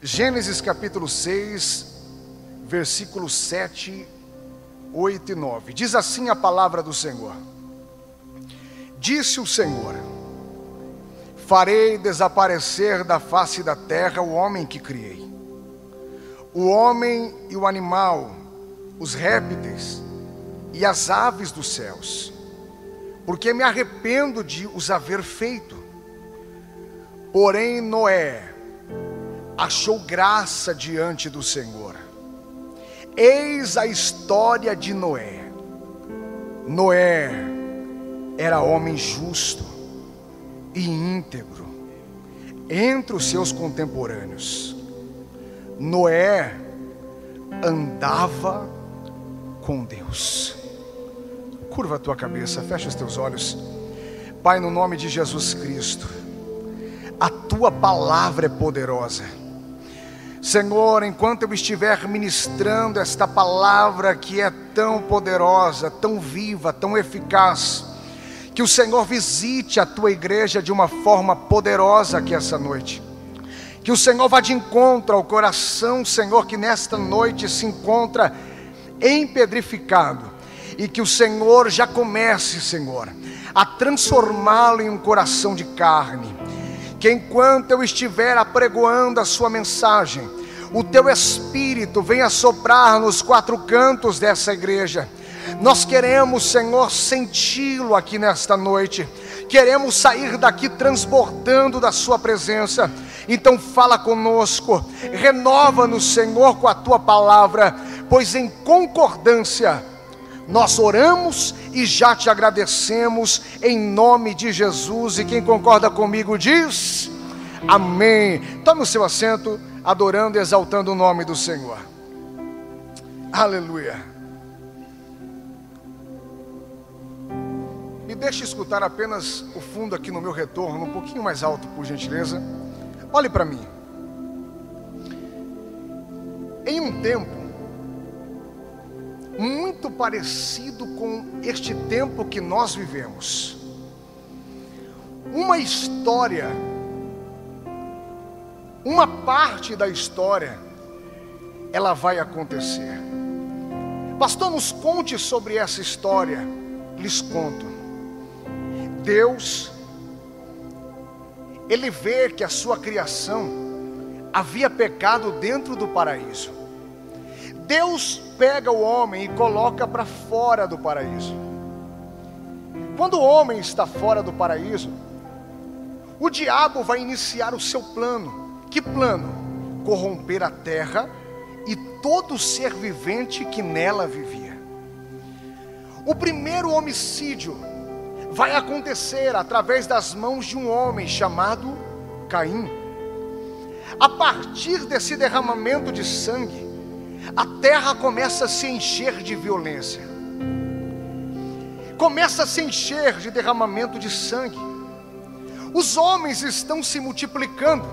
Gênesis capítulo 6, versículos 7, 8 e 9. Diz assim a palavra do Senhor: Disse o Senhor: Farei desaparecer da face da terra o homem que criei, o homem e o animal, os répteis e as aves dos céus, porque me arrependo de os haver feito. Porém, Noé, achou graça diante do Senhor. Eis a história de Noé. Noé era homem justo e íntegro entre os seus contemporâneos. Noé andava com Deus. Curva a tua cabeça, fecha os teus olhos. Pai, no nome de Jesus Cristo, a tua palavra é poderosa Senhor, enquanto eu estiver ministrando esta palavra que é tão poderosa, tão viva, tão eficaz, que o Senhor visite a tua igreja de uma forma poderosa aqui essa noite. Que o Senhor vá de encontro ao coração, Senhor, que nesta noite se encontra empedrificado. E que o Senhor já comece, Senhor, a transformá-lo em um coração de carne que enquanto eu estiver apregoando a sua mensagem, o teu espírito venha soprar nos quatro cantos dessa igreja. Nós queremos, Senhor, senti-lo aqui nesta noite. Queremos sair daqui transbordando da Sua presença. Então, fala conosco, renova-nos, Senhor, com a Tua palavra, pois em concordância nós oramos e já te agradecemos em nome de Jesus. E quem concorda comigo diz: Amém. Tome o seu assento, adorando e exaltando o nome do Senhor. Aleluia. Me deixe escutar apenas o fundo aqui no meu retorno, um pouquinho mais alto, por gentileza. Olhe para mim. Em um tempo, muito parecido com este tempo que nós vivemos. Uma história, uma parte da história, ela vai acontecer. Pastor, nos conte sobre essa história. Lhes conto. Deus, Ele vê que a sua criação havia pecado dentro do paraíso. Deus pega o homem e coloca para fora do paraíso. Quando o homem está fora do paraíso, o diabo vai iniciar o seu plano. Que plano? Corromper a terra e todo ser vivente que nela vivia. O primeiro homicídio vai acontecer através das mãos de um homem chamado Caim. A partir desse derramamento de sangue, a terra começa a se encher de violência, começa a se encher de derramamento de sangue. Os homens estão se multiplicando,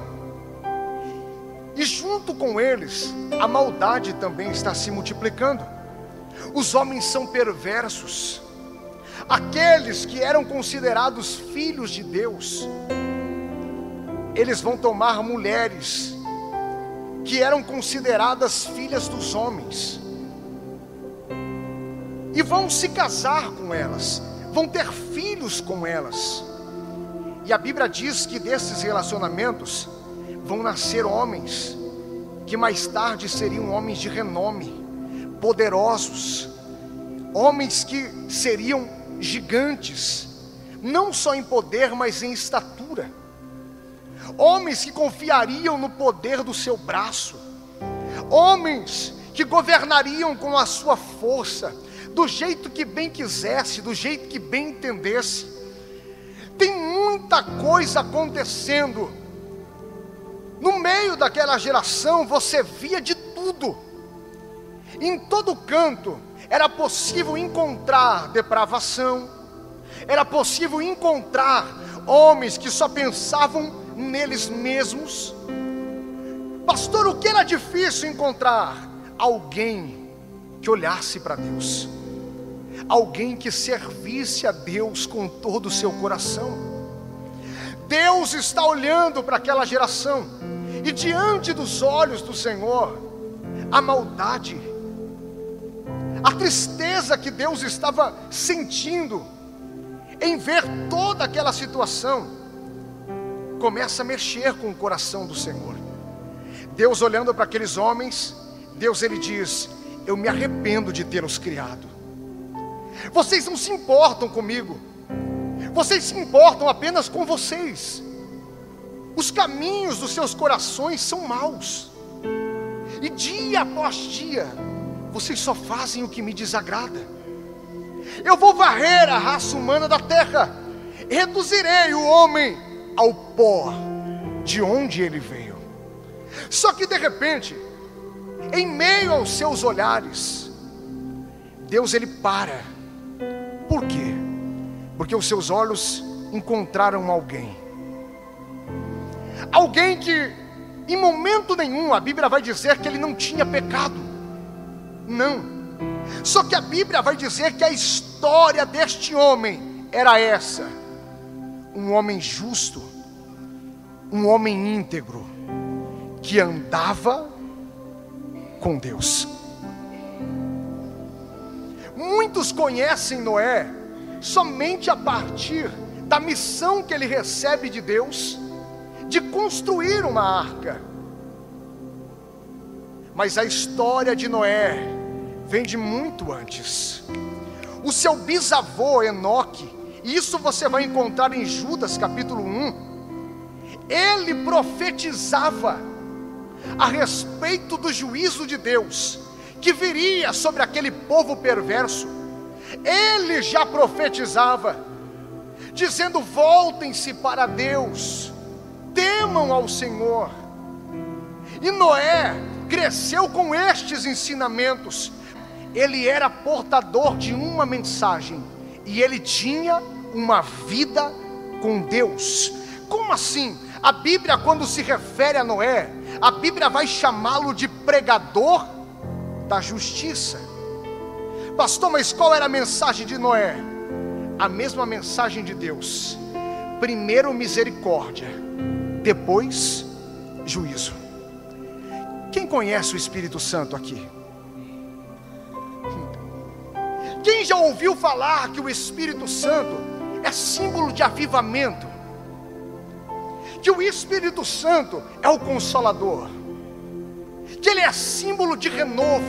e junto com eles, a maldade também está se multiplicando. Os homens são perversos, aqueles que eram considerados filhos de Deus, eles vão tomar mulheres que eram consideradas filhas dos homens, e vão se casar com elas, vão ter filhos com elas, e a Bíblia diz que desses relacionamentos vão nascer homens, que mais tarde seriam homens de renome, poderosos, homens que seriam gigantes, não só em poder, mas em estatura homens que confiariam no poder do seu braço, homens que governariam com a sua força, do jeito que bem quisesse, do jeito que bem entendesse. Tem muita coisa acontecendo. No meio daquela geração você via de tudo. Em todo canto era possível encontrar depravação, era possível encontrar homens que só pensavam neles mesmos. Pastor, o que era difícil encontrar? Alguém que olhasse para Deus, alguém que servisse a Deus com todo o seu coração. Deus está olhando para aquela geração E diante dos olhos do Senhor, a maldade, a tristeza que Deus estava sentindo em ver toda aquela situação, começa a mexer com o coração do Senhor. Deus olhando para aqueles homens, Deus ele diz: Eu me arrependo de tê-los criado. Vocês não se importam comigo. Vocês se importam apenas com vocês. Os caminhos dos seus corações são maus. E dia após dia, vocês só fazem o que me desagrada. Eu vou varrer a raça humana da terra, reduzirei o homem ao pó de onde ele veio. Só que de repente, em meio aos seus olhares, Deus ele para. Por quê? Porque os seus olhos encontraram alguém. Alguém que em momento nenhum a Bíblia vai dizer que ele não tinha pecado. Não. Só que a Bíblia vai dizer que a história deste homem era essa: um homem justo, um homem íntegro, que andava com Deus. Muitos conhecem Noé somente a partir da missão que ele recebe de Deus de construir uma arca. Mas a história de Noé vem de muito antes. O seu bisavô Enoque, isso você vai encontrar em Judas capítulo 1. Ele profetizava a respeito do juízo de Deus que viria sobre aquele povo perverso. Ele já profetizava, dizendo: voltem-se para Deus, temam ao Senhor. E Noé cresceu com estes ensinamentos. Ele era portador de uma mensagem e ele tinha uma vida com Deus. Como assim? A Bíblia, quando se refere a Noé, a Bíblia vai chamá-lo de pregador da justiça. Pastor, mas qual era a mensagem de Noé? A mesma mensagem de Deus. Primeiro misericórdia, depois juízo. Quem conhece o Espírito Santo aqui? Quem já ouviu falar que o Espírito Santo é símbolo de avivamento? Que o Espírito Santo é o consolador? Que ele é símbolo de renovo?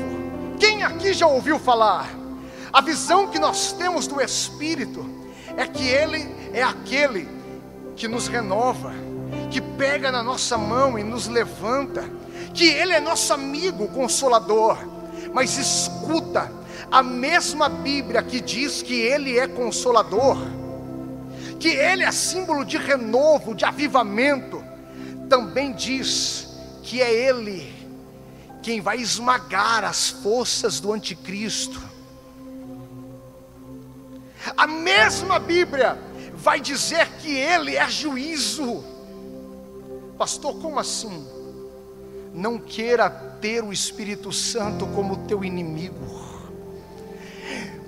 Quem aqui já ouviu falar? A visão que nós temos do Espírito é que ele é aquele que nos renova que pega na nossa mão e nos levanta, que Ele é nosso amigo consolador. Mas escuta, a mesma Bíblia que diz que Ele é consolador, que Ele é símbolo de renovo, de avivamento, também diz que é Ele quem vai esmagar as forças do anticristo. A mesma Bíblia vai dizer que Ele é juízo. Pastor, como assim? Não queira ter o Espírito Santo como teu inimigo.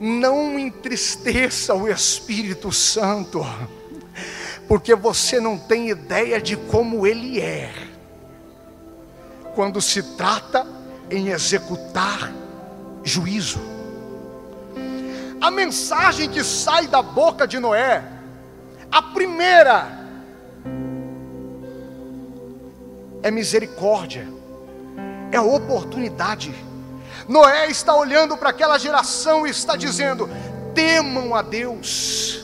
Não entristeça o Espírito Santo, porque você não tem ideia de como ele é. Quando se trata em executar juízo. A mensagem que sai da boca de Noé, a primeira é misericórdia, é oportunidade. Noé está olhando para aquela geração e está dizendo: temam a Deus,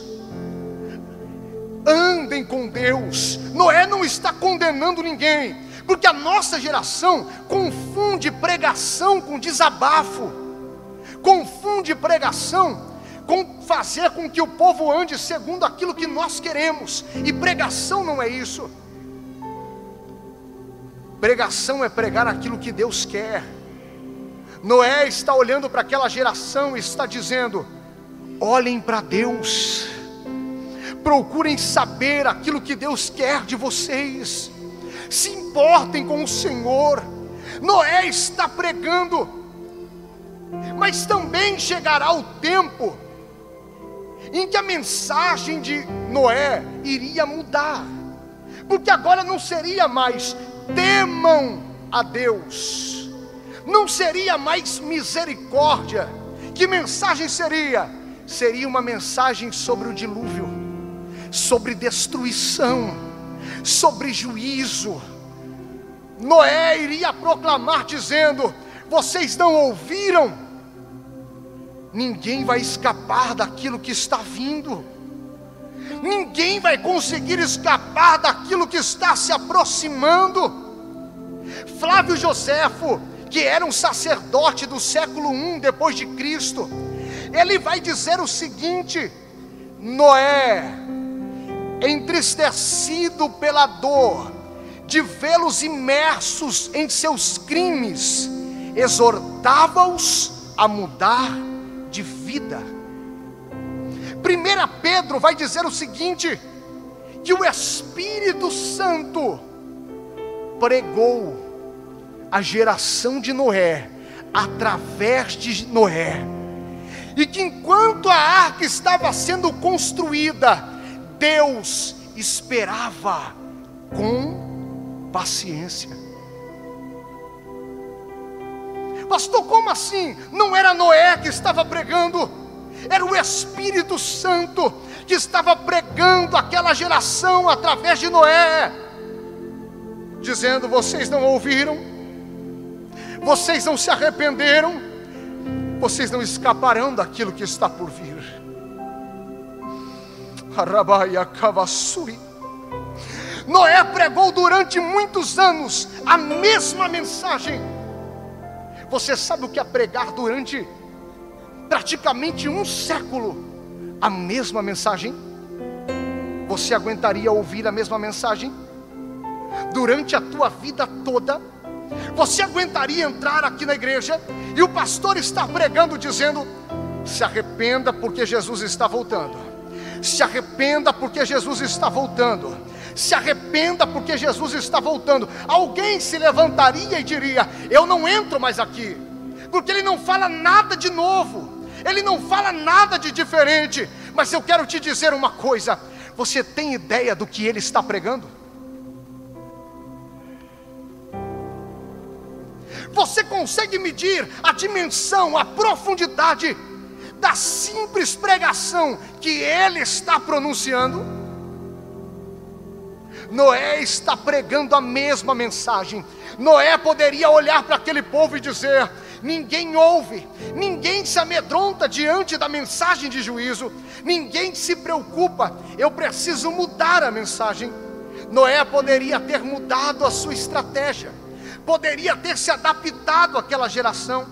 andem com Deus. Noé não está condenando ninguém, porque a nossa geração confunde pregação com desabafo, confunde pregação com fazer com que o povo ande segundo aquilo que nós queremos, e pregação não é isso. Pregação é pregar aquilo que Deus quer. Noé está olhando para aquela geração e está dizendo: olhem para Deus, procurem saber aquilo que Deus quer de vocês, se importem com o Senhor. Noé está pregando, mas também chegará o tempo em que a mensagem de Noé iria mudar, porque agora não seria mais temam a Deus. Não seria mais misericórdia? Que mensagem seria? Seria uma mensagem sobre o dilúvio, sobre destruição, sobre juízo. Noé iria proclamar dizendo: Vocês não ouviram? Ninguém vai escapar daquilo que está vindo. Ninguém vai conseguir escapar daquilo que está se aproximando. Flávio Joséfo, que era um sacerdote do século I depois de Cristo, ele vai dizer o seguinte: Noé, entristecido pela dor de vê-los imersos em seus crimes, exortava-os a mudar de vida. 1 Pedro vai dizer o seguinte: que o Espírito Santo pregou a geração de Noé através de Noé, e que enquanto a arca estava sendo construída, Deus esperava com paciência. Pastor, como assim? Não era Noé que estava pregando, era o Espírito Santo que estava pregando aquela geração através de Noé, dizendo: Vocês não ouviram, vocês não se arrependeram, vocês não escaparão daquilo que está por vir. Noé pregou durante muitos anos a mesma mensagem. Você sabe o que é pregar durante praticamente um século a mesma mensagem? Você aguentaria ouvir a mesma mensagem? Durante a tua vida toda? Você aguentaria entrar aqui na igreja e o pastor está pregando dizendo: se arrependa porque Jesus está voltando. Se arrependa porque Jesus está voltando. Se arrependa porque Jesus está voltando. Alguém se levantaria e diria: Eu não entro mais aqui, porque ele não fala nada de novo, ele não fala nada de diferente. Mas eu quero te dizer uma coisa: você tem ideia do que ele está pregando? Você consegue medir a dimensão, a profundidade da simples pregação que ele está pronunciando? Noé está pregando a mesma mensagem. Noé poderia olhar para aquele povo e dizer: ninguém ouve, ninguém se amedronta diante da mensagem de juízo, ninguém se preocupa, eu preciso mudar a mensagem. Noé poderia ter mudado a sua estratégia poderia ter se adaptado àquela geração,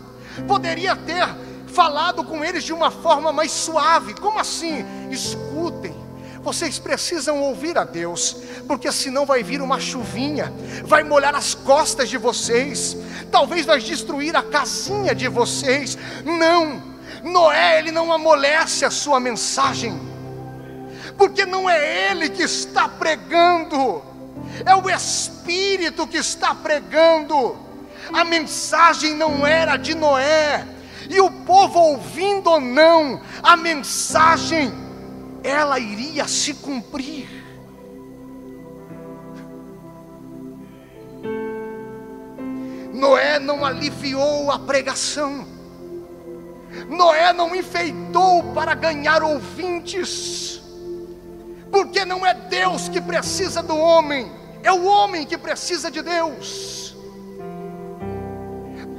poderia ter falado com eles de uma forma mais suave. Como assim? Escutem. Vocês precisam ouvir a Deus, porque senão vai vir uma chuvinha, vai molhar as costas de vocês, talvez vai destruir a casinha de vocês. Não, Noé, ele não amolece a sua mensagem, porque não é ele que está pregando, é o Espírito que está pregando. A mensagem não era de Noé, e o povo ouvindo ou não, a mensagem, ela iria se cumprir. Noé não aliviou a pregação, Noé não enfeitou para ganhar ouvintes, porque não é Deus que precisa do homem, é o homem que precisa de Deus.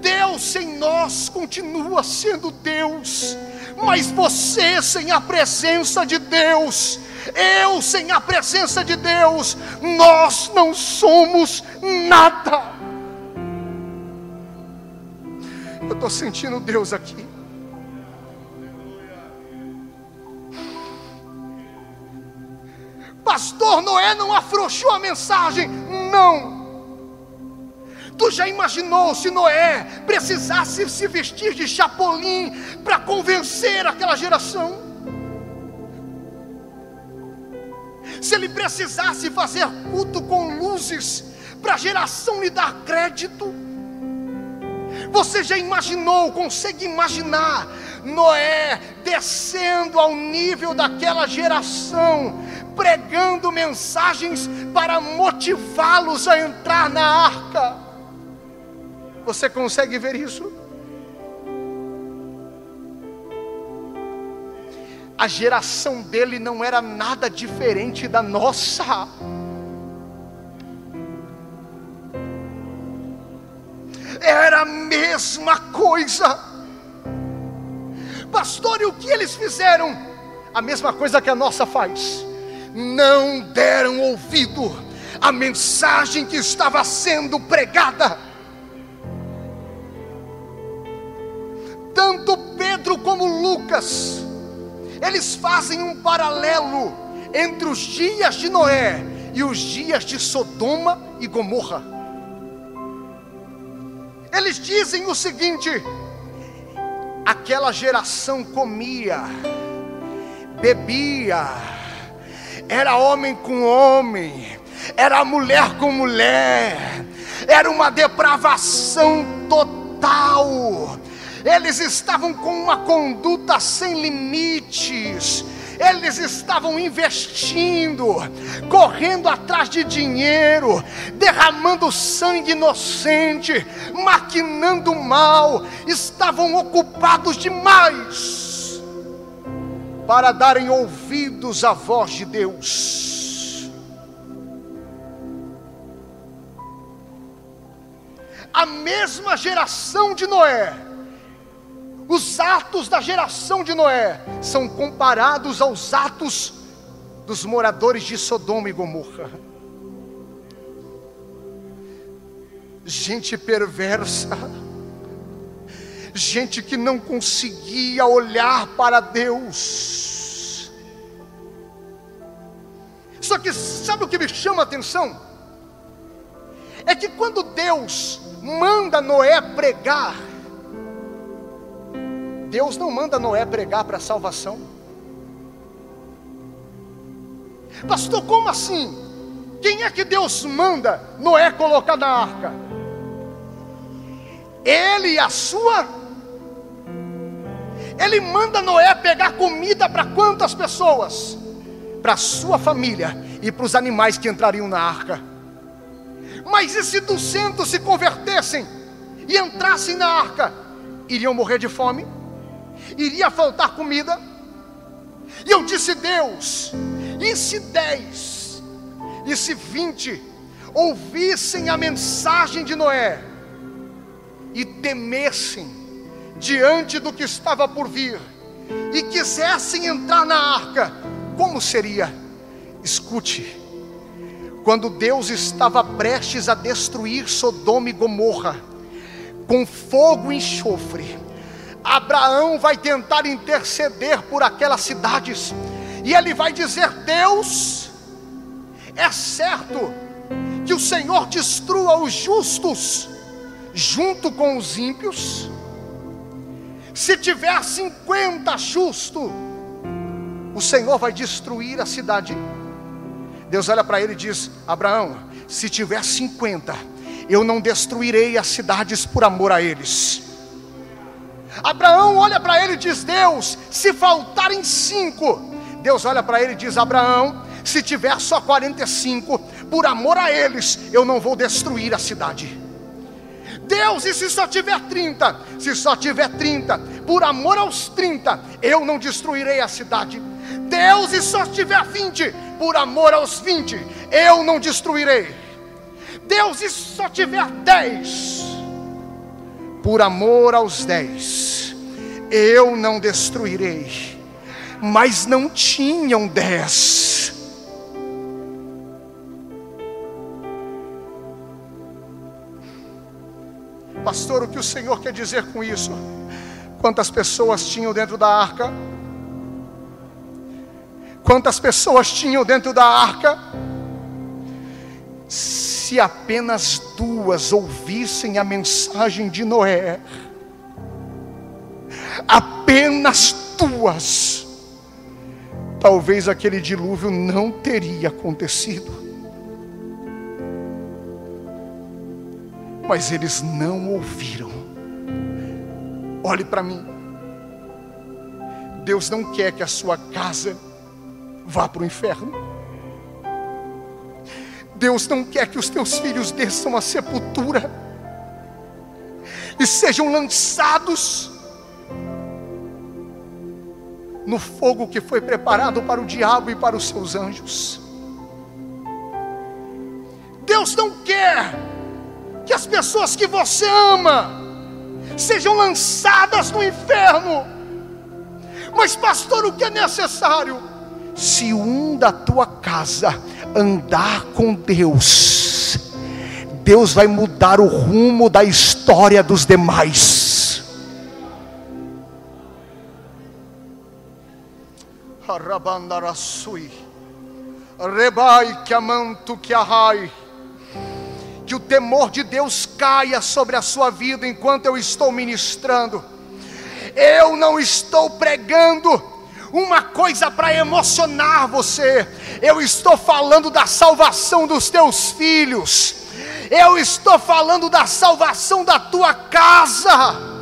Deus sem nós continua sendo Deus, mas você sem a presença de Deus, eu sem a presença de Deus, nós não somos nada. Eu estou sentindo Deus aqui. Pastor Noé não afrouxou a mensagem. Não. Tu já imaginou se Noé precisasse se vestir de chapolim para convencer aquela geração? Se ele precisasse fazer culto com luzes para a geração lhe dar crédito? Você já imaginou, consegue imaginar Noé descendo ao nível daquela geração pregando mensagens para motivá-los a entrar na arca. Você consegue ver isso? A geração dele não era nada diferente da nossa. Era a mesma coisa. Pastor, e o que eles fizeram? A mesma coisa que a nossa faz. Não deram ouvido à mensagem que estava sendo pregada. Tanto Pedro como Lucas, eles fazem um paralelo entre os dias de Noé e os dias de Sodoma e Gomorra. Eles dizem o seguinte: aquela geração comia, bebia, era homem com homem, era mulher com mulher, era uma depravação total. Eles estavam com uma conduta sem limites, eles estavam investindo, correndo atrás de dinheiro, derramando sangue inocente, maquinando mal, estavam ocupados demais para darem ouvidos à voz de Deus. A mesma geração de Noé, os atos da geração de Noé são comparados aos atos dos moradores de Sodoma e Gomorra. Gente perversa, gente que não conseguia olhar para Deus. Só que sabe o que me chama a atenção? É que quando Deus manda Noé pregar, Deus não manda Noé pregar para salvação. Pastor, como assim? Quem é que Deus manda Noé colocar na arca? Ele e a sua. Ele manda Noé pegar comida para quantas pessoas? Para a sua família e para os animais que entrariam na arca. Mas e se 200 se convertessem e entrassem na arca? Iriam morrer de fome? Iria faltar comida. E eu disse: Deus, e se dez, e se vinte ouvissem a mensagem de Noé e temessem diante do que estava por vir e quisessem entrar na arca, como seria? Escute, quando Deus estava prestes a destruir Sodoma e Gomorra com fogo e enxofre, Abraão vai tentar interceder por aquelas cidades, e ele vai dizer: Deus, é certo que o Senhor destrua os justos junto com os ímpios. Se tiver 50 justos, o Senhor vai destruir a cidade. Deus olha para ele e diz: Abraão, se tiver 50, eu não destruirei as cidades por amor a eles. Abraão olha para ele e diz: Deus, se faltarem cinco, Deus olha para ele e diz: Abraão, se tiver só 45, por amor a eles, eu não vou destruir a cidade. Deus, e se só tiver 30? Se só tiver 30, por amor aos 30, eu não destruirei a cidade. Deus, e só tiver 20, por amor aos 20, eu não destruirei. Deus, e só tiver 10, por amor aos dez, eu não destruirei. Mas não tinham dez. Pastor, o que o Senhor quer dizer com isso? Quantas pessoas tinham dentro da arca? Quantas pessoas tinham dentro da arca? Se apenas duas ouvissem a mensagem de Noé, apenas duas, talvez aquele dilúvio não teria acontecido. Mas eles não ouviram. Olhe para mim. Deus não quer que a sua casa vá para o inferno. Deus não quer que os teus filhos desçam à sepultura e sejam lançados no fogo que foi preparado para o diabo e para os seus anjos. Deus não quer que as pessoas que você ama sejam lançadas no inferno. Mas, pastor, o que é necessário? Se um da tua casa andar com Deus, Deus vai mudar o rumo da história dos demais. Que que que o temor de Deus caia sobre a sua vida enquanto eu estou ministrando. Eu não estou pregando uma coisa para emocionar você, eu estou falando da salvação dos teus filhos, eu estou falando da salvação da tua casa.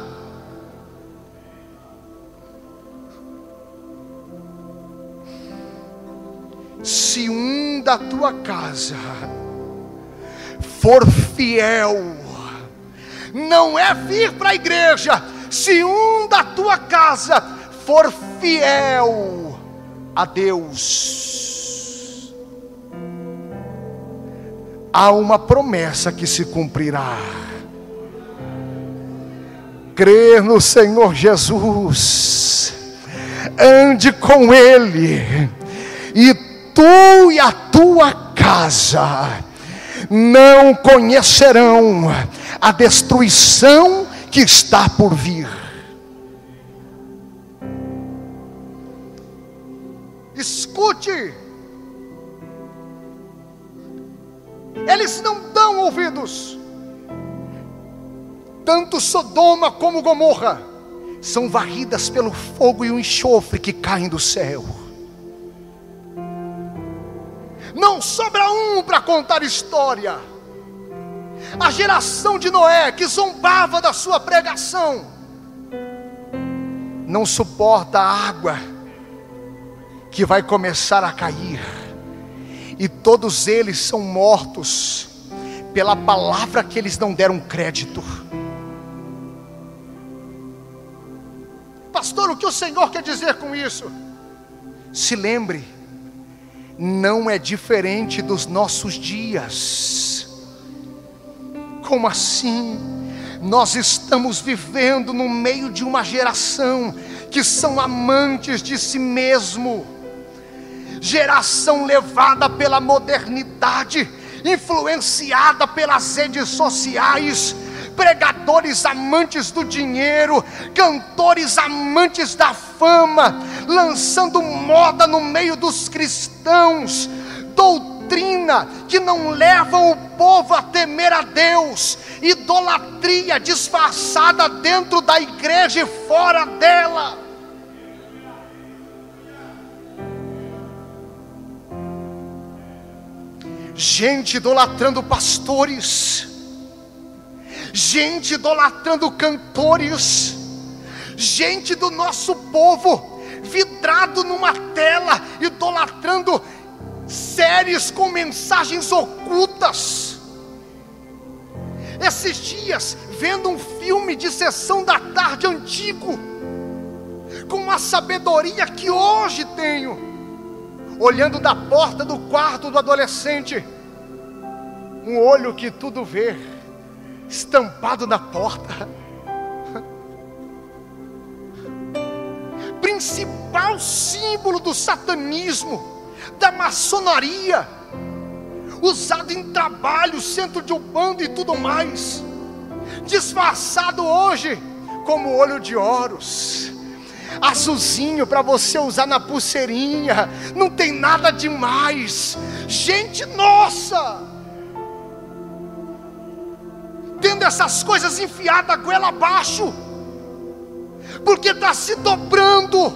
Se um da tua casa for fiel, não é vir para a igreja, se um da tua casa for fiel a Deus, há uma promessa que se cumprirá. Crer no Senhor Jesus, ande com Ele, e tu e a tua casa não conhecerão a destruição que está por vir. Escute, eles não dão ouvidos, tanto Sodoma como Gomorra são varridas pelo fogo e o enxofre que caem do céu. Não sobra um para contar história. A geração de Noé, que zombava da sua pregação, não suporta a água que vai começar a cair, e todos eles são mortos pela palavra que eles não deram crédito. Pastor, o que o Senhor quer dizer com isso? Se lembre não é diferente dos nossos dias. Como assim? Nós estamos vivendo no meio de uma geração que são amantes de si mesmo, geração levada pela modernidade, influenciada pelas redes sociais, pregadores amantes do dinheiro, cantores amantes da fama, lançando moda no meio dos cristãos, doutrina que não levam o povo a temer a Deus, idolatria disfarçada dentro da igreja e fora dela. Gente idolatrando pastores, gente idolatrando cantores, gente do nosso povo, vidrado numa tela, idolatrando séries com mensagens ocultas. Esses dias, vendo um filme de sessão da tarde antigo, com uma sabedoria que hoje tenho, olhando da porta do quarto do adolescente, um olho que tudo vê estampado na porta. Principal símbolo do satanismo, da maçonaria, usado em trabalho, centro de bando e tudo mais, disfarçado hoje como olho de oros azulzinho para você usar na pulseirinha, não tem nada demais. Gente, nossa! tendo essas coisas enfiadas goela abaixo, porque está se dobrando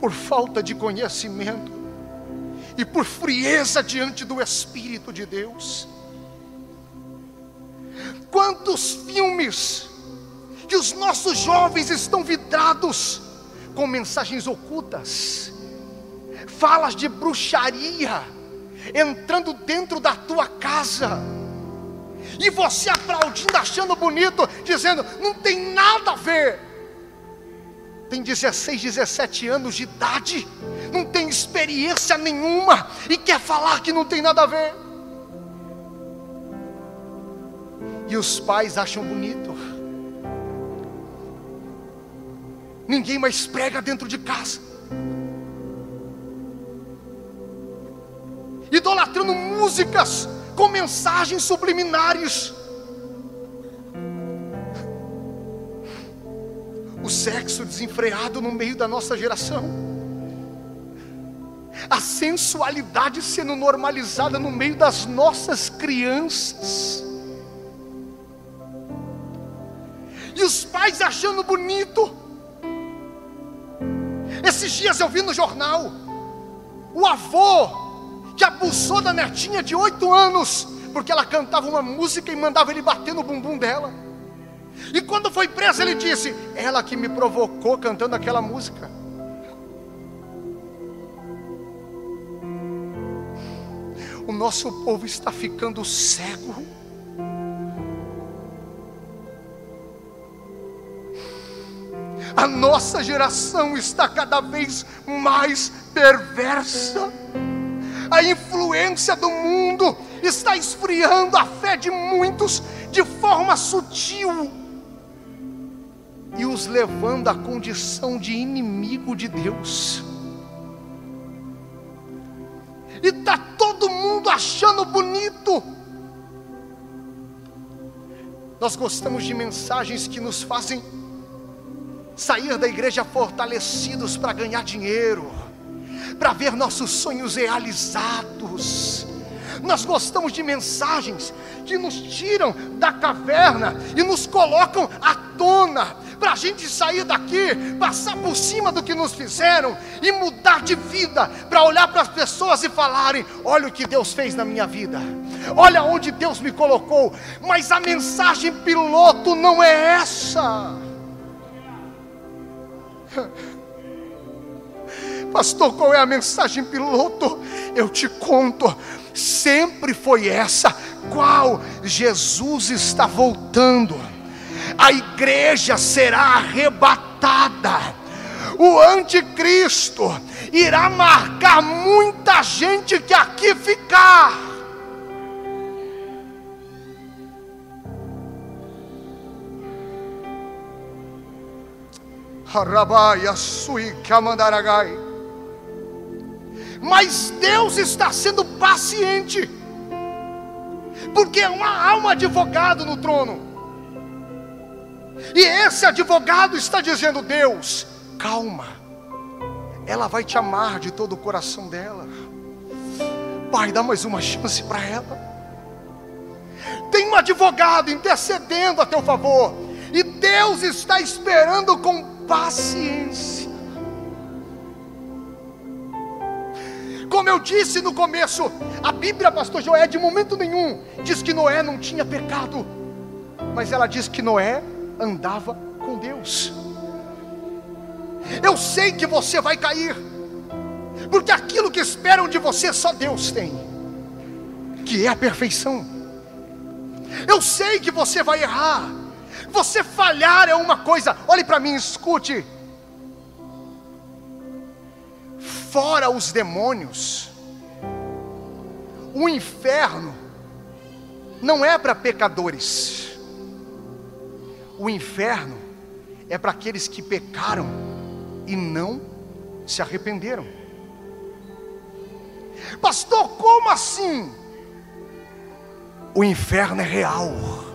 por falta de conhecimento e por frieza diante do Espírito de Deus. Quantos filmes que os nossos jovens estão vidrados com mensagens ocultas, falas de bruxaria, entrando dentro da tua casa, e você aplaudindo, achando bonito, dizendo: não tem nada a ver. Tem 16, 17 anos de idade, não tem experiência nenhuma e quer falar que não tem nada a ver. E os pais acham bonito. Ninguém mais prega dentro de casa. Idolatrando músicas com mensagens subliminares. O sexo desenfreado no meio da nossa geração. A sensualidade sendo normalizada no meio das nossas crianças. E os pais achando bonito. Esses dias eu vi no jornal o avô que abusou da netinha de oito anos, porque ela cantava uma música e mandava ele bater no bumbum dela. E quando foi preso, ele disse: Ela que me provocou cantando aquela música. O nosso povo está ficando cego. A nossa geração está cada vez mais perversa. A influência do mundo está esfriando a fé de muitos de forma sutil e os levando à condição de inimigo de Deus. E está todo mundo achando bonito. Nós gostamos de mensagens que nos fazem sair da igreja fortalecidos para ganhar dinheiro, para ver nossos sonhos realizados. Nós gostamos de mensagens que nos tiram da caverna e nos colocam à tona, para a gente sair daqui, passar por cima do que nos fizeram e mudar de vida, para olhar para as pessoas e falarem: olha o que Deus fez na minha vida, olha onde Deus me colocou, mas a mensagem piloto não é essa. Pastor, qual é a mensagem piloto? Eu te conto, sempre foi essa: qual? Jesus está voltando, a igreja será arrebatada, o anticristo irá marcar muita gente que aqui ficar. Mas Deus está sendo paciente, porque há um advogado no trono, e esse advogado está dizendo: Deus, calma, ela vai te amar de todo o coração dela. Pai, dá mais uma chance para ela. Tem um advogado intercedendo a teu favor, e Deus está esperando com paciência. Como eu disse no começo, a Bíblia, pastor Joé, de momento nenhum diz que Noé não tinha pecado, mas ela diz que Noé andava com Deus. Eu sei que você vai cair, porque aquilo que esperam de você só Deus tem, que é a perfeição. Eu sei que você vai errar, você falhar é uma coisa, olhe para mim, escute. Fora os demônios, o inferno não é para pecadores, o inferno é para aqueles que pecaram e não se arrependeram. Pastor, como assim? O inferno é real.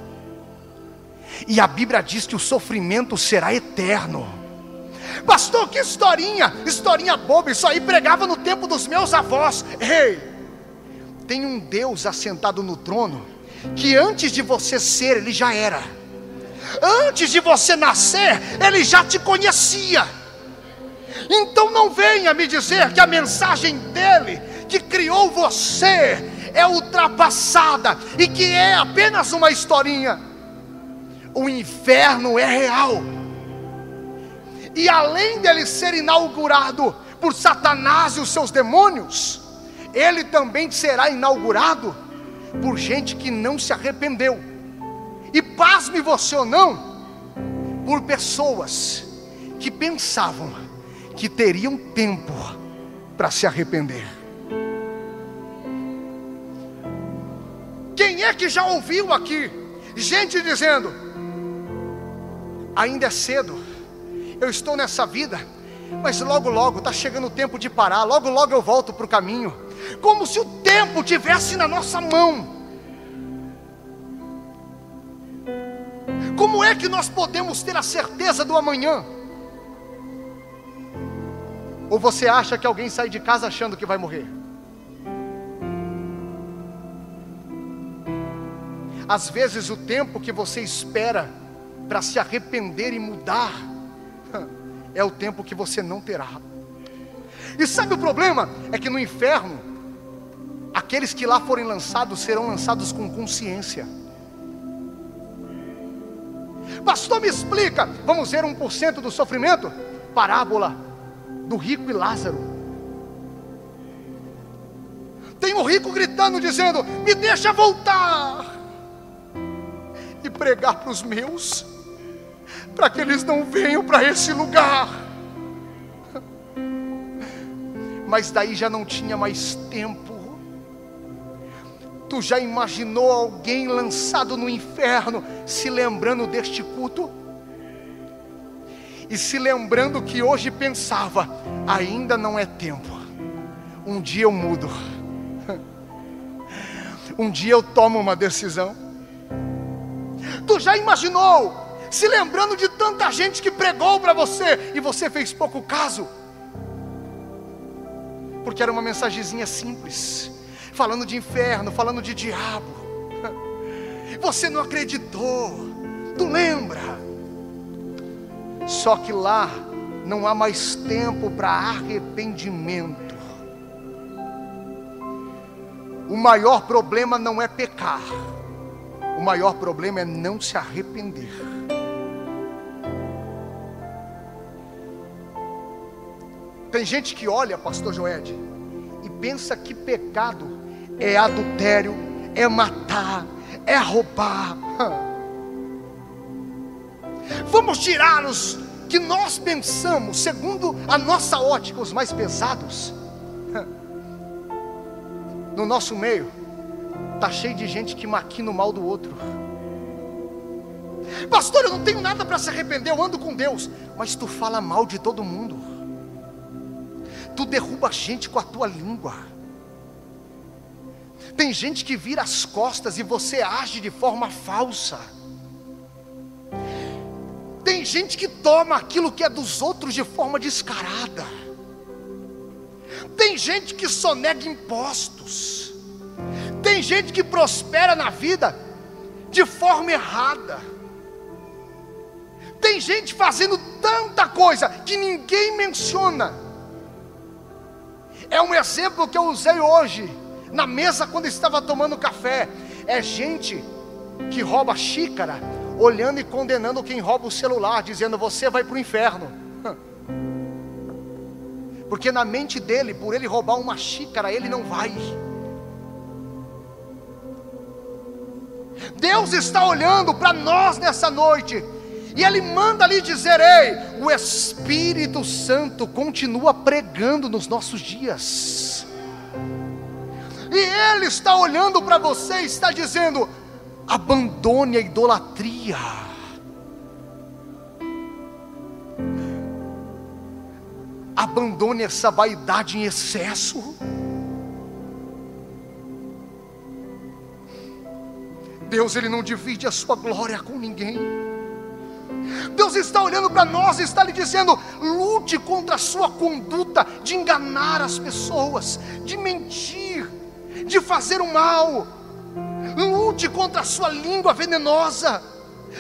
E a Bíblia diz que o sofrimento será eterno. Pastor, que historinha, historinha boba, isso aí pregava no tempo dos meus avós. Ei, tem um Deus assentado no trono, que antes de você ser, ele já era. Antes de você nascer, ele já te conhecia. Então não venha me dizer que a mensagem dele, que criou você, é ultrapassada e que é apenas uma historinha o inferno é real. E além dele ser inaugurado por Satanás e os seus demônios, ele também será inaugurado por gente que não se arrependeu. E pasme você ou não, por pessoas que pensavam que teriam tempo para se arrepender. Quem é que já ouviu aqui gente dizendo: ainda é cedo, eu estou nessa vida, mas logo, logo está chegando o tempo de parar, logo, logo eu volto para o caminho, como se o tempo tivesse na nossa mão. Como é que nós podemos ter a certeza do amanhã? Ou você acha que alguém sai de casa achando que vai morrer? Às vezes o tempo que você espera para se arrepender e mudar é o tempo que você não terá. E sabe o problema? É que no inferno, aqueles que lá forem lançados serão lançados com consciência. Pastor, me explica. Vamos ver 1% do sofrimento? Parábola do rico e Lázaro. Tem o rico gritando, dizendo: Me deixa voltar e pregar para os meus, para que eles não venham para esse lugar. Mas daí já não tinha mais tempo. Tu já imaginou alguém lançado no inferno se lembrando deste culto? E se lembrando que hoje pensava, ainda não é tempo. Um dia eu mudo. Um dia eu tomo uma decisão. Tu já imaginou? Se lembrando de tanta gente que pregou para você e você fez pouco caso. Porque era uma mensagenzinha simples, falando de inferno, falando de diabo. Você não acreditou. Tu lembra? Só que lá não há mais tempo para arrependimento. O maior problema não é pecar. O maior problema é não se arrepender. Tem gente que olha, pastor Joed, e pensa que pecado é adultério, é matar, é roubar. Vamos tirar os que nós pensamos, segundo a nossa ótica, os mais pesados. No nosso meio, Está cheio de gente que maquina o mal do outro. Pastor, eu não tenho nada para se arrepender, eu ando com Deus. Mas tu fala mal de todo mundo. Tu derruba a gente com a tua língua. Tem gente que vira as costas e você age de forma falsa. Tem gente que toma aquilo que é dos outros de forma descarada. Tem gente que sonega impostos. Tem gente que prospera na vida de forma errada. Tem gente fazendo tanta coisa que ninguém menciona. É um exemplo que eu usei hoje, na mesa quando estava tomando café. É gente que rouba xícara, olhando e condenando quem rouba o celular, dizendo: Você vai para o inferno. Porque na mente dele, por ele roubar uma xícara, ele não vai. Deus está olhando para nós nessa noite. E Ele manda lhe dizer: Ei, o Espírito Santo continua pregando nos nossos dias. E Ele está olhando para você e está dizendo: abandone a idolatria. Abandone essa vaidade em excesso. Deus ele não divide a sua glória com ninguém. Deus está olhando para nós e está lhe dizendo: lute contra a sua conduta de enganar as pessoas, de mentir, de fazer o mal. Lute contra a sua língua venenosa,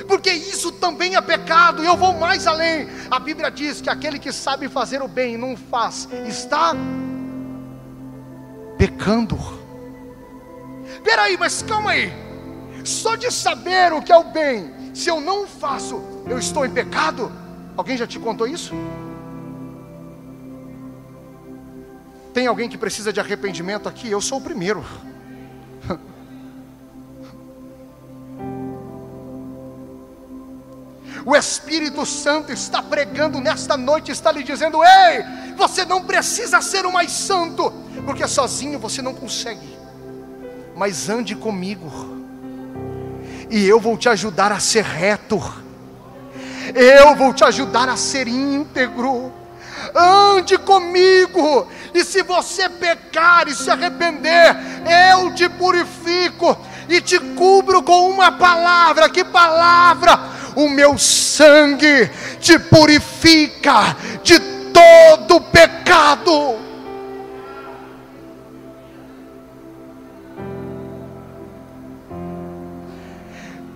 porque isso também é pecado. Eu vou mais além. A Bíblia diz que aquele que sabe fazer o bem e não faz, está pecando. Peraí, mas calma aí. Só de saber o que é o bem, se eu não faço, eu estou em pecado. Alguém já te contou isso? Tem alguém que precisa de arrependimento aqui? Eu sou o primeiro. O Espírito Santo está pregando nesta noite, está lhe dizendo: Ei, você não precisa ser o mais santo, porque sozinho você não consegue. Mas ande comigo, e eu vou te ajudar a ser reto, eu vou te ajudar a ser íntegro. Ande comigo, e se você pecar e se arrepender, eu te purifico e te cubro com uma palavra. Que palavra? o meu sangue te purifica de todo pecado.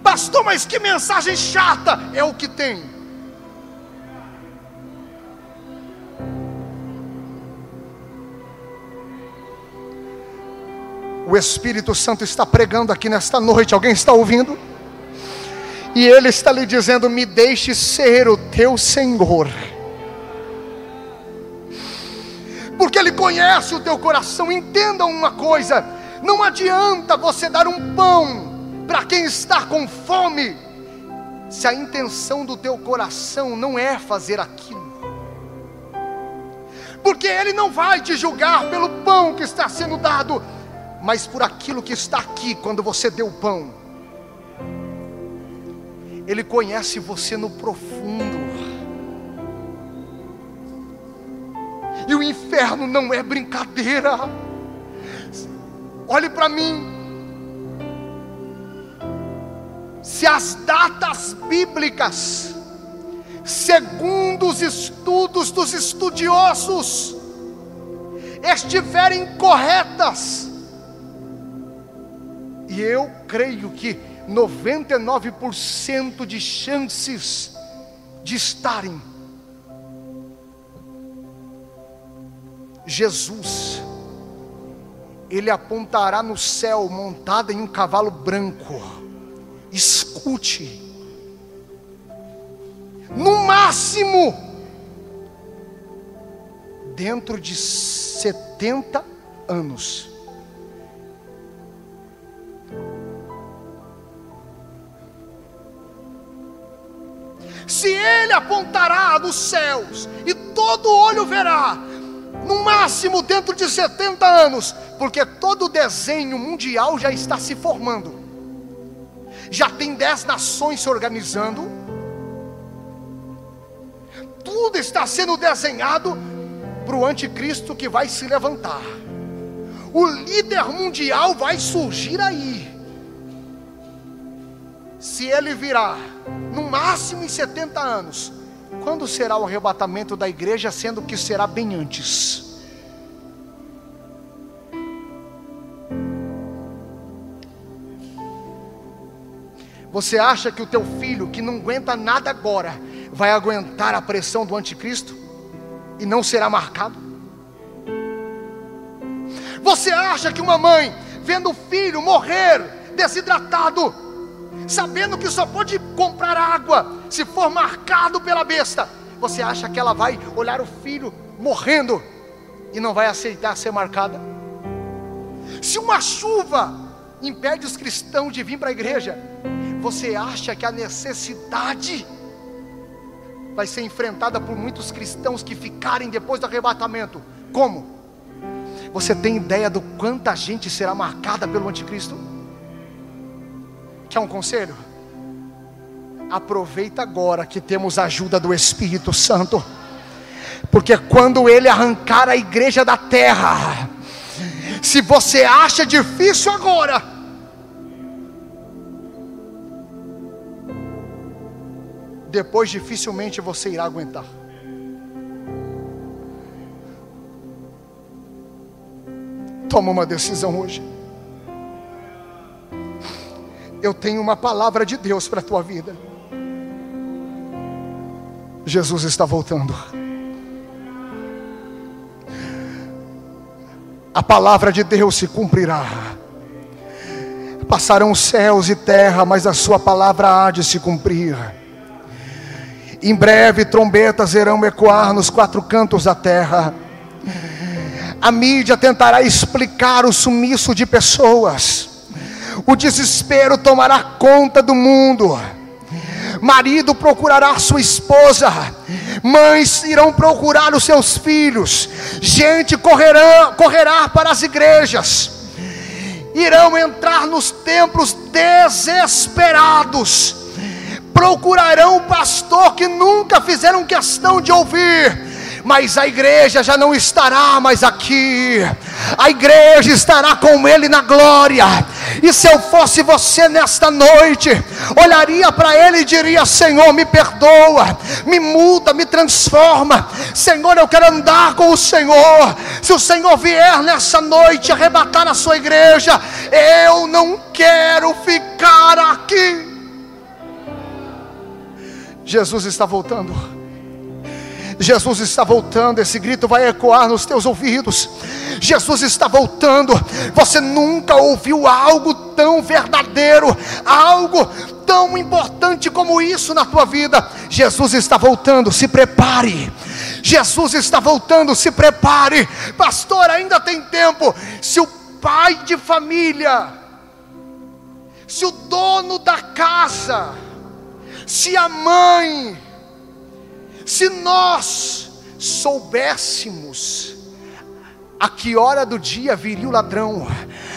Pastor, mas que mensagem chata é o que tem. O Espírito Santo está pregando aqui nesta noite. Alguém está ouvindo? E Ele está lhe dizendo: Me deixe ser o teu Senhor. Porque Ele conhece o teu coração. Entenda uma coisa: não adianta você dar um pão para quem está com fome, se a intenção do teu coração não é fazer aquilo. Porque Ele não vai te julgar pelo pão que está sendo dado, mas por aquilo que está aqui quando você deu o pão. Ele conhece você no profundo. E o inferno não é brincadeira. Olhe para mim. Se as datas bíblicas, segundo os estudos dos estudiosos, estiverem corretas, e eu creio que 99% de chances de estarem. Jesus, ele apontará no céu montado em um cavalo branco. Escute, no máximo, dentro de 70 anos. se ele apontará dos céus e todo olho verá, no máximo dentro de 70 anos, porque todo desenho mundial já está se formando, já tem 10 nações se organizando, tudo está sendo desenhado para o anticristo que vai se levantar. O líder mundial vai surgir aí se ele virá, no máximo em 70 anos, quando será o arrebatamento da igreja, sendo que será bem antes? Você acha que o teu filho, que não aguenta nada agora, vai aguentar a pressão do anticristo e não será marcado? Você acha que uma mãe, vendo o filho morrer desidratado, sabendo que só pode comprar água se for marcado pela besta. Você acha que ela vai olhar o filho morrendo e não vai aceitar ser marcada? Se uma chuva impede os cristãos de vir para a igreja, você acha que a necessidade vai ser enfrentada por muitos cristãos que ficarem depois do arrebatamento? Como? Você tem ideia do quanta gente será marcada pelo anticristo? Quer um conselho? Aproveita agora que temos a ajuda do Espírito Santo, porque quando Ele arrancar a igreja da terra, se você acha difícil agora, depois dificilmente você irá aguentar. Toma uma decisão hoje eu tenho uma palavra de Deus para a tua vida. Jesus está voltando. A palavra de Deus se cumprirá. Passarão céus e terra, mas a sua palavra há de se cumprir. Em breve trombetas irão ecoar nos quatro cantos da terra. A mídia tentará explicar o sumiço de pessoas. O desespero tomará conta do mundo. Marido procurará sua esposa, mães irão procurar os seus filhos, gente correrá, correrá para as igrejas, irão entrar nos templos desesperados, procurarão o pastor que nunca fizeram questão de ouvir, mas a igreja já não estará mais aqui, a igreja estará com Ele na glória. E se eu fosse você nesta noite, olharia para Ele e diria: Senhor, me perdoa, me muda, me transforma. Senhor, eu quero andar com o Senhor. Se o Senhor vier nessa noite arrebatar a sua igreja, eu não quero ficar aqui. Jesus está voltando. Jesus está voltando, esse grito vai ecoar nos teus ouvidos. Jesus está voltando. Você nunca ouviu algo tão verdadeiro, algo tão importante como isso na tua vida. Jesus está voltando, se prepare. Jesus está voltando, se prepare. Pastor, ainda tem tempo. Se o pai de família, se o dono da casa, se a mãe, se nós soubéssemos a que hora do dia viria o ladrão,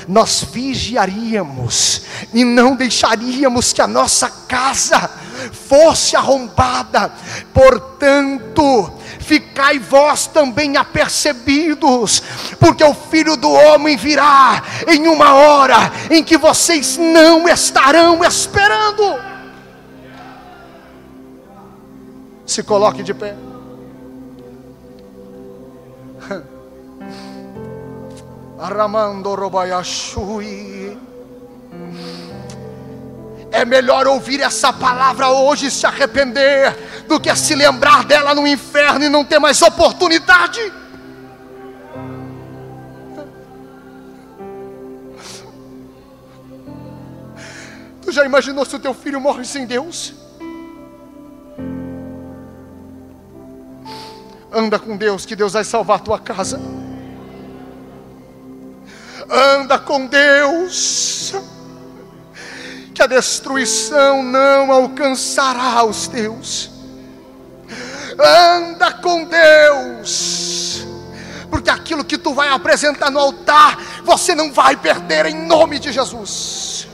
nós vigiaríamos e não deixaríamos que a nossa casa fosse arrombada. Portanto, ficai vós também apercebidos, porque o filho do homem virá em uma hora em que vocês não estarão esperando. Se coloque de pé. Aramando. É melhor ouvir essa palavra hoje e se arrepender do que se lembrar dela no inferno e não ter mais oportunidade. Tu já imaginou se o teu filho morre sem Deus? Anda com Deus, que Deus vai salvar a tua casa. Anda com Deus, que a destruição não alcançará os teus. Anda com Deus, porque aquilo que tu vai apresentar no altar, você não vai perder em nome de Jesus.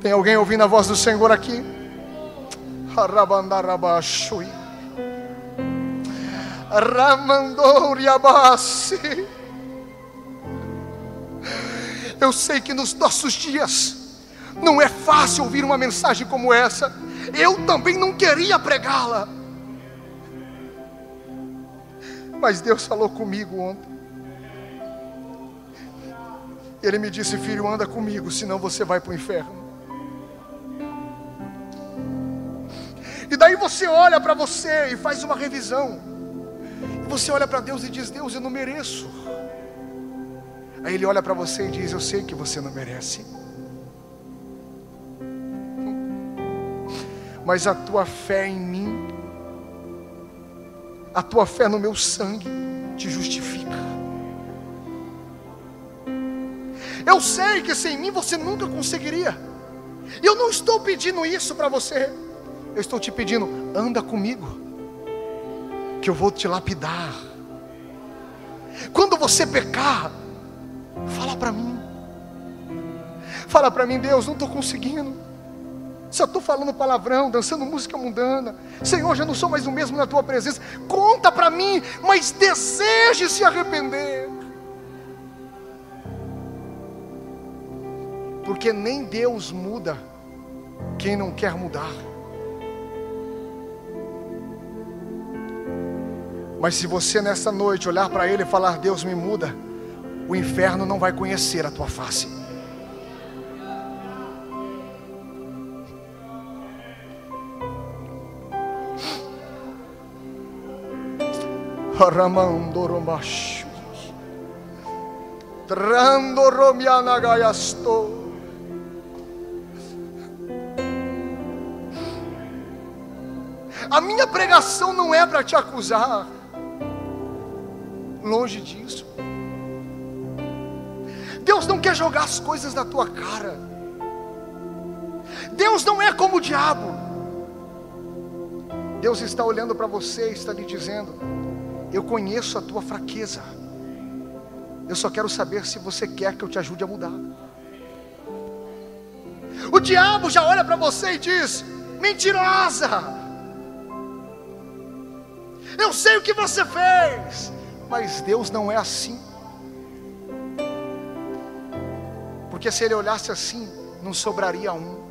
Tem alguém ouvindo a voz do Senhor aqui? Arabandarabashui. Ramandouriabassi. Eu sei que nos nossos dias não é fácil ouvir uma mensagem como essa. Eu também não queria pregá-la. Mas Deus falou comigo ontem. Ele me disse: Filho, anda comigo, senão você vai para o inferno. E daí você olha para você e faz uma revisão. Você olha para Deus e diz: Deus, eu não mereço. Aí ele olha para você e diz: Eu sei que você não merece. Mas a tua fé em mim, a tua fé no meu sangue, te justifica. Eu sei que sem mim você nunca conseguiria. E eu não estou pedindo isso para você. Eu estou te pedindo, anda comigo, que eu vou te lapidar. Quando você pecar, Fala para mim. Fala para mim, Deus, não estou conseguindo. Só estou falando palavrão, dançando música mundana. Senhor, já não sou mais o mesmo na tua presença. Conta para mim, mas deseje se arrepender. Porque nem Deus muda quem não quer mudar. Mas se você nessa noite olhar para Ele e falar: Deus me muda, o inferno não vai conhecer a tua face. A minha pregação não é para te acusar. Longe disso. Deus não quer jogar as coisas na tua cara. Deus não é como o diabo. Deus está olhando para você e está lhe dizendo: Eu conheço a tua fraqueza. Eu só quero saber se você quer que eu te ajude a mudar. O diabo já olha para você e diz: Mentirosa. Eu sei o que você fez, mas Deus não é assim. Porque se ele olhasse assim, não sobraria um.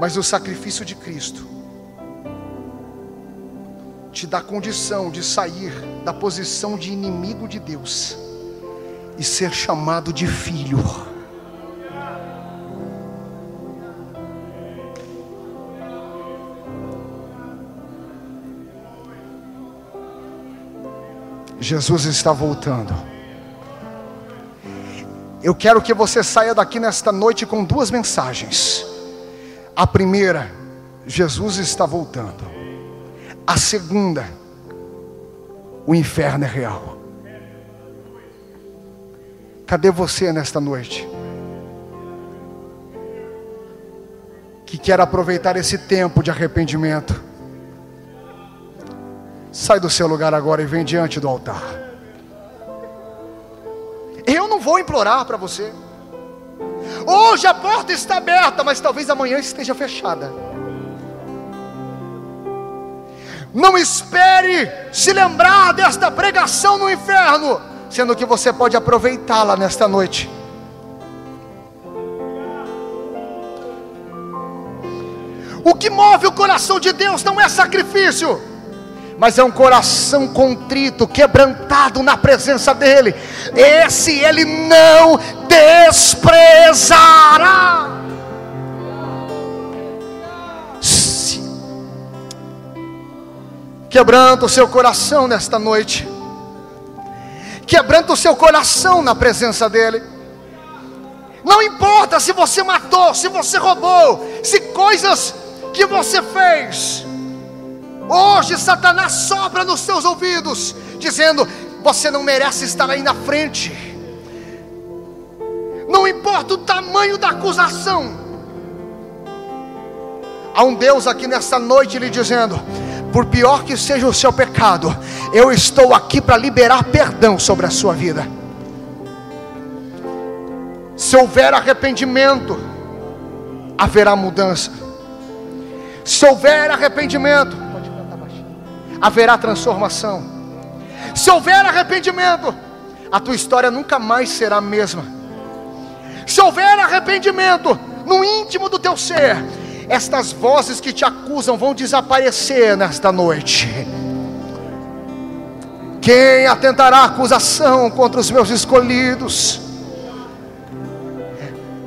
Mas o sacrifício de Cristo te dá condição de sair da posição de inimigo de Deus e ser chamado de filho. Jesus está voltando. Eu quero que você saia daqui nesta noite com duas mensagens. A primeira, Jesus está voltando. A segunda, o inferno é real. Cadê você nesta noite? Que quer aproveitar esse tempo de arrependimento Sai do seu lugar agora e vem diante do altar. Eu não vou implorar para você. Hoje a porta está aberta, mas talvez amanhã esteja fechada. Não espere se lembrar desta pregação no inferno, sendo que você pode aproveitá-la nesta noite. O que move o coração de Deus não é sacrifício mas é um coração contrito, quebrantado na presença dEle. Esse Ele não desprezará. Quebranta o seu coração nesta noite. Quebranta o seu coração na presença dEle. Não importa se você matou, se você roubou, se coisas que você fez Hoje Satanás sopra nos seus ouvidos, dizendo: Você não merece estar aí na frente. Não importa o tamanho da acusação. Há um Deus aqui nessa noite lhe dizendo: Por pior que seja o seu pecado, eu estou aqui para liberar perdão sobre a sua vida. Se houver arrependimento, haverá mudança. Se houver arrependimento, haverá transformação. Se houver arrependimento, a tua história nunca mais será a mesma. Se houver arrependimento no íntimo do teu ser, estas vozes que te acusam vão desaparecer nesta noite. Quem atentará acusação contra os meus escolhidos?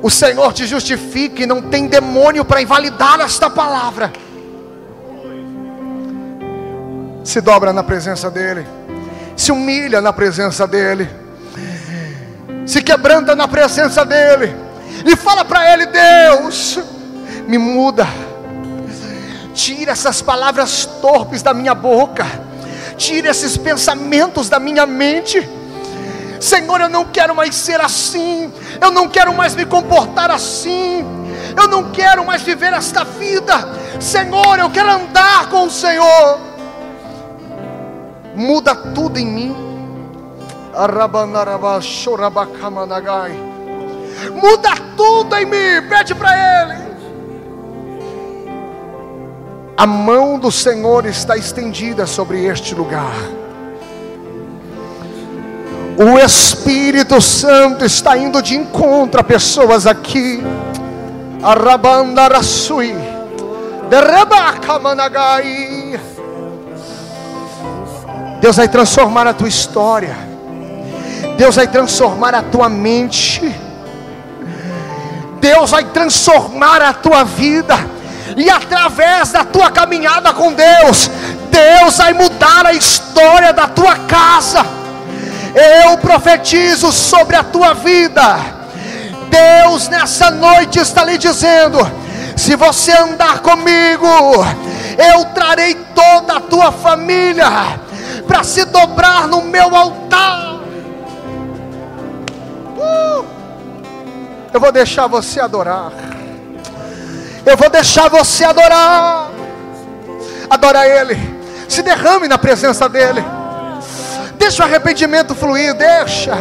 O Senhor te justifique, não tem demônio para invalidar esta palavra se dobra na presença dEle, se humilha na presença dEle, se quebranta na presença dEle, e fala para Ele: Deus, me muda, tira essas palavras torpes da minha boca, tira esses pensamentos da minha mente. Senhor, eu não quero mais ser assim, eu não quero mais me comportar assim, eu não quero mais viver esta vida. Muda eu quero andar com o Senhor muda tudo em mim. Muda tudo em mim, pede para Ele. A mão do Senhor está estendida sobre este lugar. O Espírito Santo está indo de encontro a pessoas aqui. Arabandarasui. Derrebacamanagai. Deus vai transformar a tua história. Deus vai transformar a tua mente. Deus vai transformar a tua vida. E através da tua caminhada com Deus, Deus vai mudar a história da tua casa. Eu profetizo sobre a tua vida. Deus nessa noite está lhe dizendo: Se você andar comigo, eu trarei toda a tua família para se dobrar no meu altar. Uh! Eu vou deixar você adorar. Eu vou deixar você adorar. Adora Ele. Se derrame na presença dEle. Deixa o arrependimento fluir. Deixa.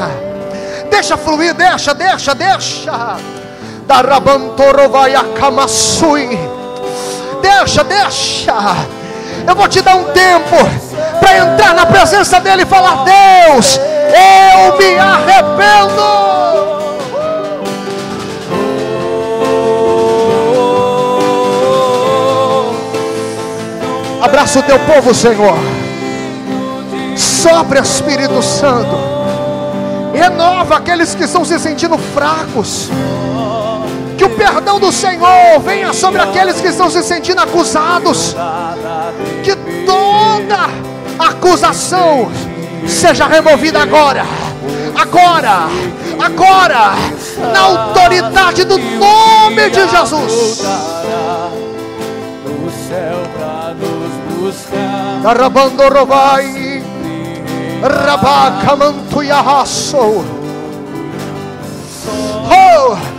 Deixa fluir. Deixa, deixa, deixa. Deixa, deixa. Eu vou te dar um tempo para entrar na presença dele e falar: Deus, eu me arrependo. Abraça o teu povo, Senhor. Sopra, Espírito Santo. Renova aqueles que estão se sentindo fracos. Perdão do Senhor venha sobre aqueles que estão se sentindo acusados. Que toda acusação seja removida agora. Agora, agora, na autoridade do nome de Jesus. Darabando rovai, rabacamantuyahasso. Oh!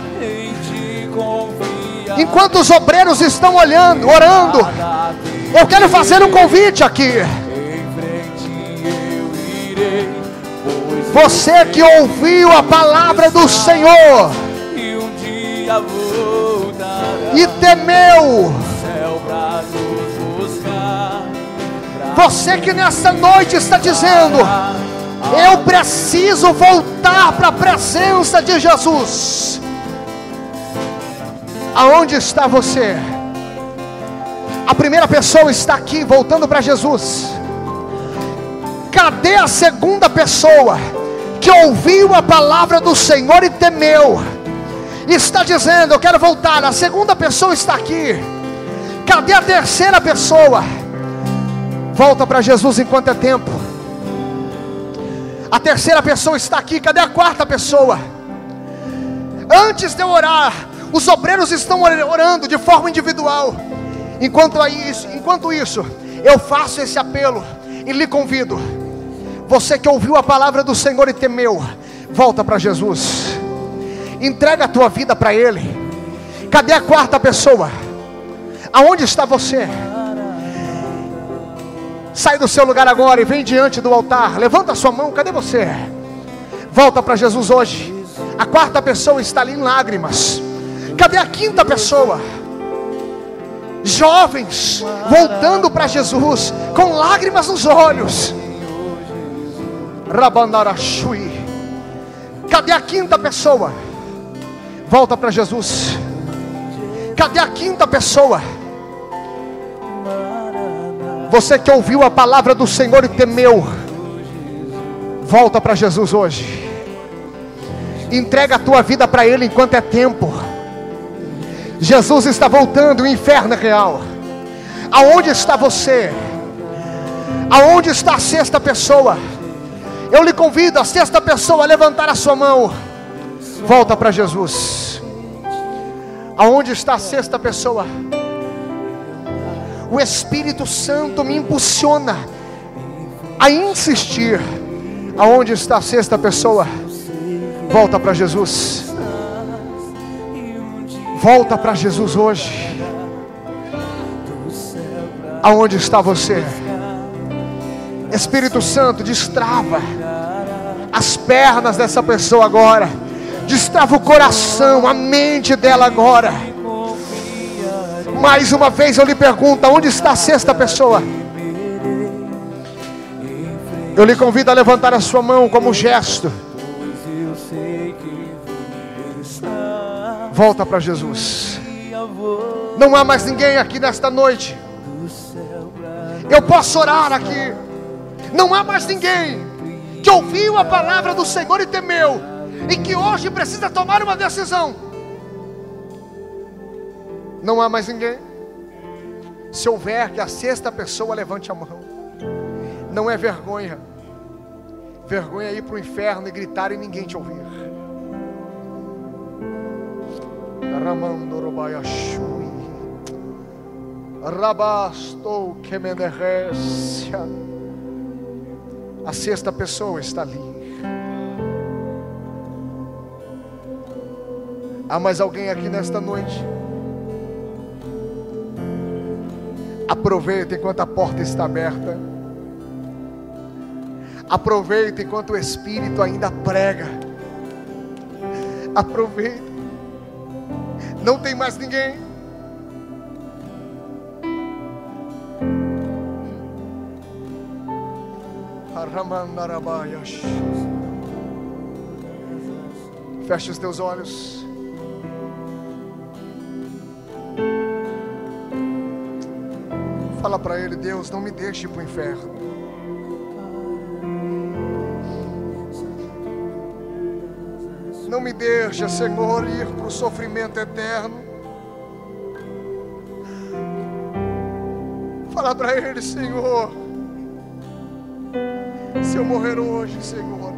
Enquanto os obreiros estão olhando, orando, eu quero fazer um convite aqui. Você que ouviu a palavra do Senhor e temeu, você que nessa noite está dizendo: Eu preciso voltar para a presença de Jesus. Aonde está você? A primeira pessoa está aqui, voltando para Jesus. Cadê a segunda pessoa que ouviu a palavra do Senhor e temeu? Está dizendo: Eu quero voltar. A segunda pessoa está aqui. Cadê a terceira pessoa? Volta para Jesus enquanto é tempo. A terceira pessoa está aqui. Cadê a quarta pessoa? Antes de eu orar, os obreiros estão orando de forma individual. Enquanto isso, enquanto isso, eu faço esse apelo e lhe convido. Você que ouviu a palavra do Senhor e temeu, volta para Jesus. Entrega a tua vida para Ele. Cadê a quarta pessoa? Aonde está você? Sai do seu lugar agora e vem diante do altar. Levanta a sua mão. Cadê você? Volta para Jesus hoje. A quarta pessoa está ali em lágrimas. Cadê a quinta pessoa? Jovens voltando para Jesus com lágrimas nos olhos. Rabandarachui. Cadê a quinta pessoa? Volta para Jesus. Cadê a quinta pessoa? Você que ouviu a palavra do Senhor e temeu, volta para Jesus hoje. Entrega a tua vida para Ele enquanto é tempo. Jesus está voltando, o inferno é real. Aonde está você? Aonde está a sexta pessoa? Eu lhe convido, a sexta pessoa, a levantar a sua mão. Volta para Jesus. Aonde está a sexta pessoa? O Espírito Santo me impulsiona a insistir. Aonde está a sexta pessoa? Volta para Jesus. Volta para Jesus hoje. Aonde está você? Espírito Santo, destrava as pernas dessa pessoa agora. Destrava o coração, a mente dela agora. Mais uma vez eu lhe pergunto: onde está a sexta pessoa? Eu lhe convido a levantar a sua mão como gesto. Volta para Jesus. Não há mais ninguém aqui nesta noite. Eu posso orar aqui. Não há mais ninguém que ouviu a palavra do Senhor e temeu, e que hoje precisa tomar uma decisão. Não há mais ninguém. Se houver, que a sexta pessoa levante a mão. Não é vergonha. Vergonha é ir para o inferno e gritar e ninguém te ouvir. Rabastou que menerecia. A sexta pessoa está ali. Há mais alguém aqui nesta noite? Aproveita enquanto a porta está aberta. Aproveita enquanto o Espírito ainda prega. Aproveita. Não tem mais ninguém. Feche os teus olhos. Fala para ele, Deus, não me deixe para o inferno. Não me deixe, Senhor, ir para o sofrimento eterno. Fala para ele, Senhor. Se eu morrer hoje, Senhor,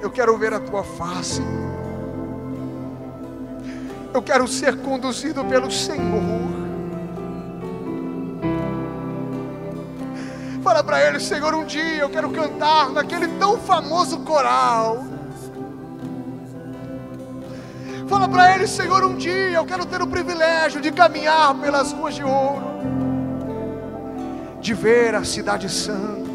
eu quero ver a tua face. Eu quero ser conduzido pelo Senhor. Fala para ele, Senhor, um dia eu quero cantar naquele tão famoso coral. Fala para ele, Senhor, um dia eu quero ter o privilégio de caminhar pelas ruas de ouro, de ver a cidade santa,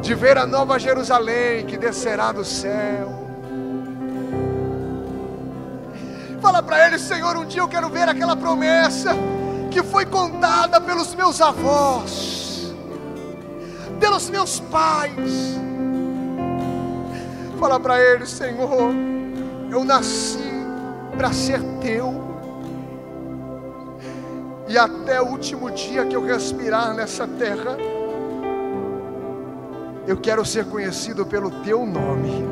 de ver a nova Jerusalém que descerá do céu. Fala para ele, Senhor, um dia eu quero ver aquela promessa que foi contada pelos meus avós pelos meus pais. Fala para ele, Senhor, eu nasci para ser teu. E até o último dia que eu respirar nessa terra, eu quero ser conhecido pelo teu nome.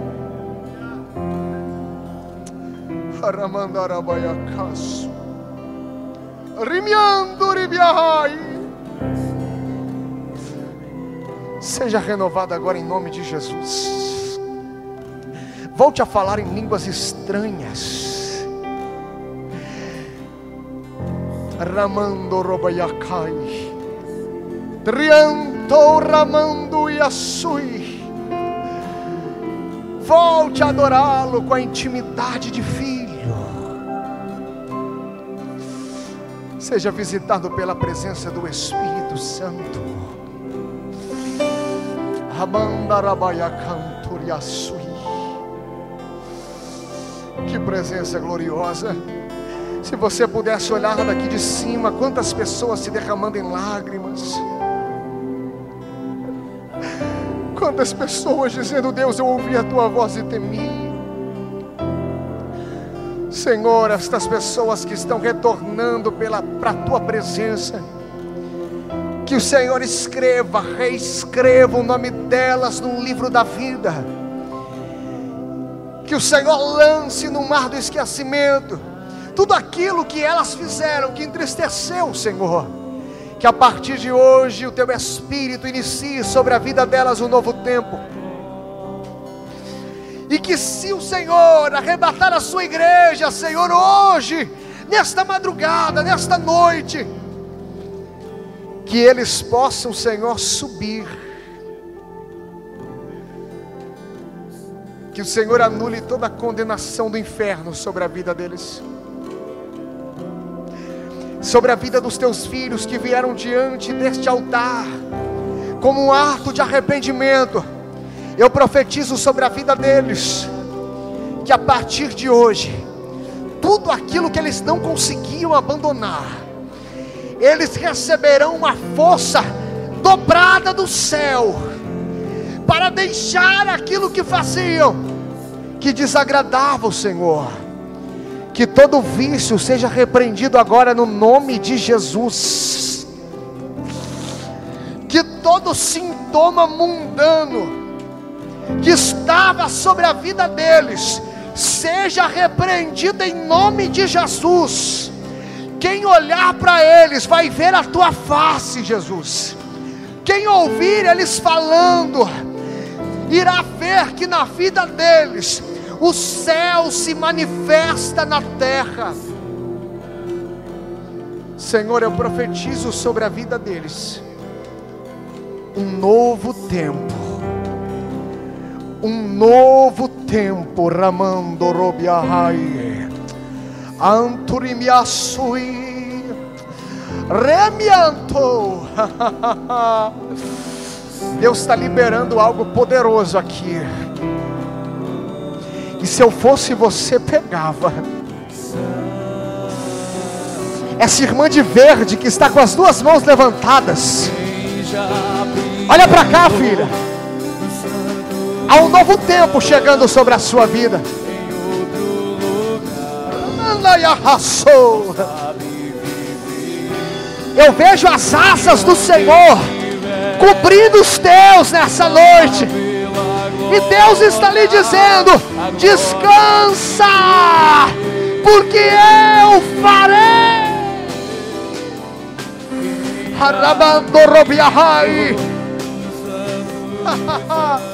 Seja renovado agora em nome de Jesus. Volte a falar em línguas estranhas. Ramando Robayacai. Trianto Ramando Yasui. Volte a adorá-lo com a intimidade de filho. Seja visitado pela presença do Espírito Santo. Que presença gloriosa. Se você pudesse olhar daqui de cima, quantas pessoas se derramando em lágrimas. Quantas pessoas dizendo: Deus, eu ouvi a tua voz e temi. Senhor, estas pessoas que estão retornando para a tua presença que o Senhor escreva, reescreva o nome delas no livro da vida. Que o Senhor lance no mar do esquecimento tudo aquilo que elas fizeram que entristeceu o Senhor. Que a partir de hoje o teu espírito inicie sobre a vida delas um novo tempo. E que se o Senhor arrebatar a sua igreja, Senhor, hoje, nesta madrugada, nesta noite, que eles possam, Senhor, subir. Que o Senhor anule toda a condenação do inferno sobre a vida deles, sobre a vida dos teus filhos que vieram diante deste altar, como um ato de arrependimento. Eu profetizo sobre a vida deles, que a partir de hoje, tudo aquilo que eles não conseguiam abandonar, eles receberão uma força dobrada do céu para deixar aquilo que faziam que desagradava o Senhor. Que todo vício seja repreendido agora no nome de Jesus. Que todo sintoma mundano que estava sobre a vida deles seja repreendido em nome de Jesus quem olhar para eles vai ver a tua face, Jesus. Quem ouvir eles falando, irá ver que na vida deles o céu se manifesta na terra. Senhor, eu profetizo sobre a vida deles um novo tempo, um novo tempo, Ramando Robiahai, Anturimiasui, Remianto. Deus está liberando algo poderoso aqui. E se eu fosse você, pegava essa irmã de verde que está com as duas mãos levantadas. Olha para cá, filha. Há um novo tempo chegando sobre a sua vida. Eu vejo as asas do Senhor cobrindo os teus nessa noite. E Deus está lhe dizendo: descansa, porque eu farei. Harabando Robiahai.